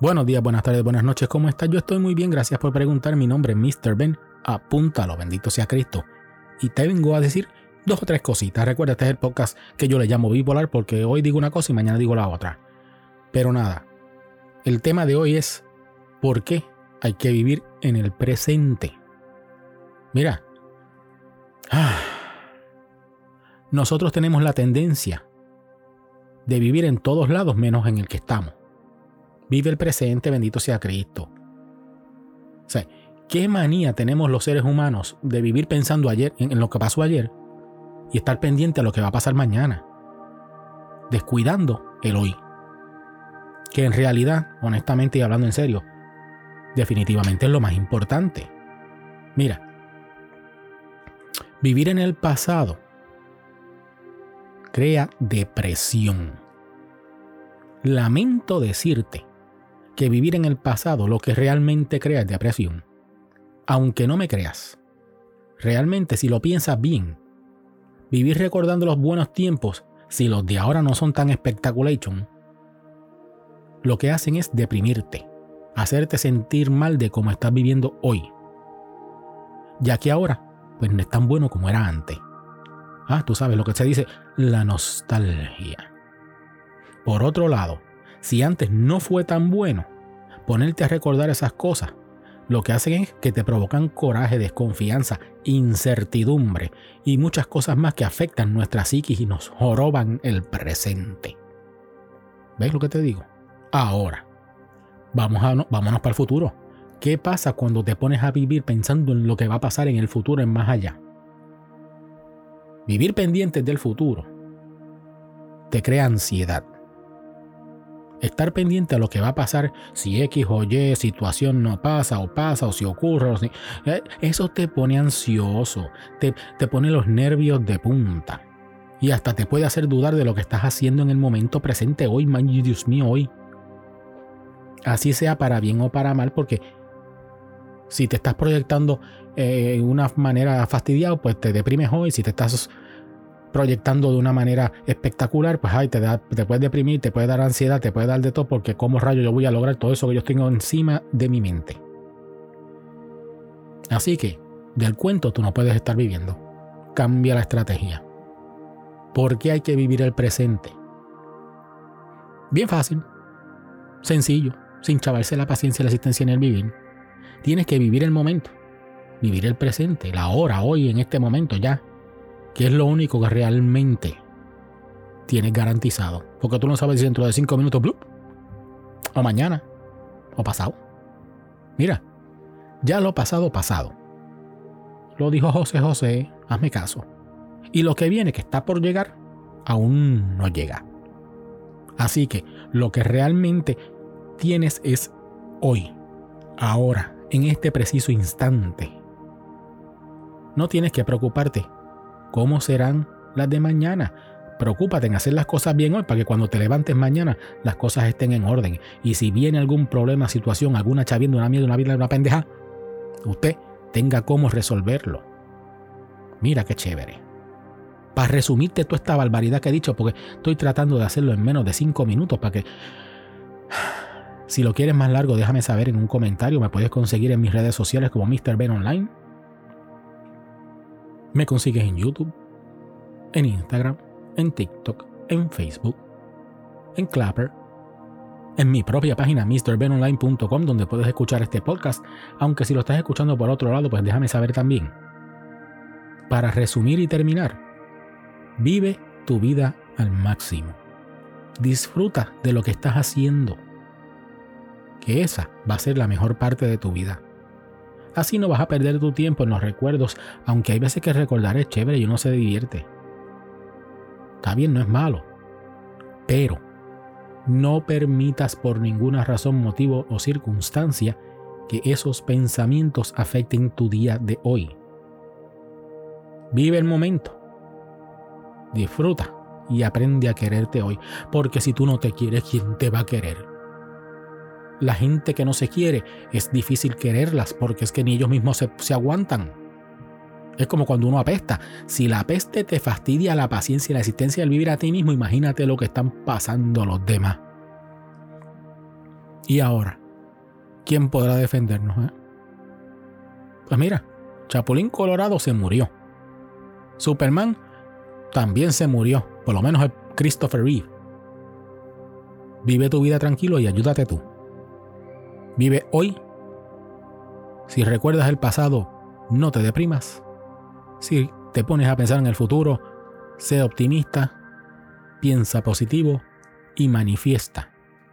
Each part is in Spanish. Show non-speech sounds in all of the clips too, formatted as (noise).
Buenos días, buenas tardes, buenas noches, ¿cómo estás? Yo estoy muy bien, gracias por preguntar. Mi nombre es Mr. Ben, apúntalo, bendito sea Cristo. Y te vengo a decir dos o tres cositas. Recuerda, este es el podcast que yo le llamo bipolar porque hoy digo una cosa y mañana digo la otra. Pero nada, el tema de hoy es por qué hay que vivir en el presente. Mira, ah, nosotros tenemos la tendencia de vivir en todos lados menos en el que estamos. Vive el presente, bendito sea Cristo. O sea, ¿qué manía tenemos los seres humanos de vivir pensando ayer en, lo que pasó ayer y estar pendiente a lo que va a pasar mañana? Descuidando el hoy. Que en realidad, honestamente y hablando en serio, definitivamente es lo más importante. Mira, vivir en el pasado crea depresión. Lamento decirte que vivir en el pasado lo que realmente crea es depresión. Aunque no me creas, realmente si lo piensas bien, vivir recordando los buenos tiempos, si los de ahora no son tan espectaculation, lo que hacen es deprimirte, hacerte sentir mal de cómo estás viviendo hoy. Ya que ahora, pues no es tan bueno como era antes. Ah, tú sabes lo que se dice, la nostalgia. Por otro lado, si antes no fue tan bueno, ponerte a recordar esas cosas, lo que hacen es que te provocan coraje, desconfianza, incertidumbre y muchas cosas más que afectan nuestra psiquis y nos joroban el presente. ¿Ves lo que te digo? Ahora, vamos a, vámonos para el futuro. ¿Qué pasa cuando te pones a vivir pensando en lo que va a pasar en el futuro, en más allá? Vivir pendientes del futuro te crea ansiedad estar pendiente a lo que va a pasar si X o Y situación no pasa o pasa o si ocurre. Eh, eso te pone ansioso, te, te pone los nervios de punta y hasta te puede hacer dudar de lo que estás haciendo en el momento presente hoy, man, Dios mío, hoy. Así sea para bien o para mal, porque si te estás proyectando eh, de una manera fastidiada, pues te deprimes hoy. Si te estás proyectando de una manera espectacular, pues ay, te, da, puedes deprimir, te puede dar ansiedad, te puede dar de todo, porque como rayo yo voy a lograr todo eso que yo tengo encima de mi mente. Así que, del cuento tú no puedes estar viviendo. Cambia la estrategia. ¿Por qué hay que vivir el presente? Bien fácil, sencillo, sin chavarse la paciencia y la existencia en el vivir. Tienes que vivir el momento, vivir el presente, la hora, hoy, en este momento ya que es lo único que realmente tienes garantizado. Porque tú no sabes si dentro de cinco minutos, o mañana, o pasado. Mira, ya lo pasado, pasado. Lo dijo José José, hazme caso. Y lo que viene, que está por llegar, aún no llega. Así que lo que realmente tienes es hoy, ahora, en este preciso instante. No tienes que preocuparte ¿Cómo serán las de mañana? Preocúpate en hacer las cosas bien hoy para que cuando te levantes mañana las cosas estén en orden. Y si viene algún problema, situación, alguna chavienda, una mierda, una vida, una pendeja, usted tenga cómo resolverlo. Mira qué chévere. Para resumirte toda esta barbaridad que he dicho, porque estoy tratando de hacerlo en menos de cinco minutos para que... (sighs) Si lo quieres más largo, déjame saber en un comentario. Me puedes conseguir en mis redes sociales como Mr. Ben Online me consigues en YouTube, en Instagram, en TikTok, en Facebook, en Clapper, en mi propia página MrBenOnline.com donde puedes escuchar este podcast, aunque si lo estás escuchando por otro lado, pues déjame saber también. Para resumir y terminar, vive tu vida al máximo. Disfruta de lo que estás haciendo, que esa va a ser la mejor parte de tu vida. Así no vas a perder tu tiempo en los recuerdos, aunque hay veces que recordar es chévere y uno se divierte. Está bien, no es malo. Pero no permitas por ninguna razón, motivo o circunstancia que esos pensamientos afecten tu día de hoy. Vive el momento. Disfruta y aprende a quererte hoy. Porque si tú no te quieres, ¿quién te va a querer? La gente que no se quiere, es difícil quererlas porque es que ni ellos mismos se, aguantan. Es como cuando uno apesta. Si la peste te fastidia la paciencia y la existencia del vivir a ti mismo, imagínate lo que están pasando los demás. Y ahora, ¿quién podrá defendernos? Eh? Pues mira, Chapulín Colorado se murió. Superman también se murió, por lo menos el Christopher Reeve. Vive tu vida tranquilo y ayúdate tú. Vive hoy. Si recuerdas el pasado, no te deprimas. Si te pones a pensar en el futuro, sé optimista, piensa positivo y manifiesta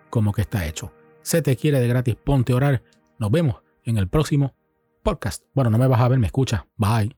como que está hecho. Se te quiere de gratis, ponte a orar. Nos vemos en el próximo podcast. Bueno, no me vas a ver, me escucha. Bye.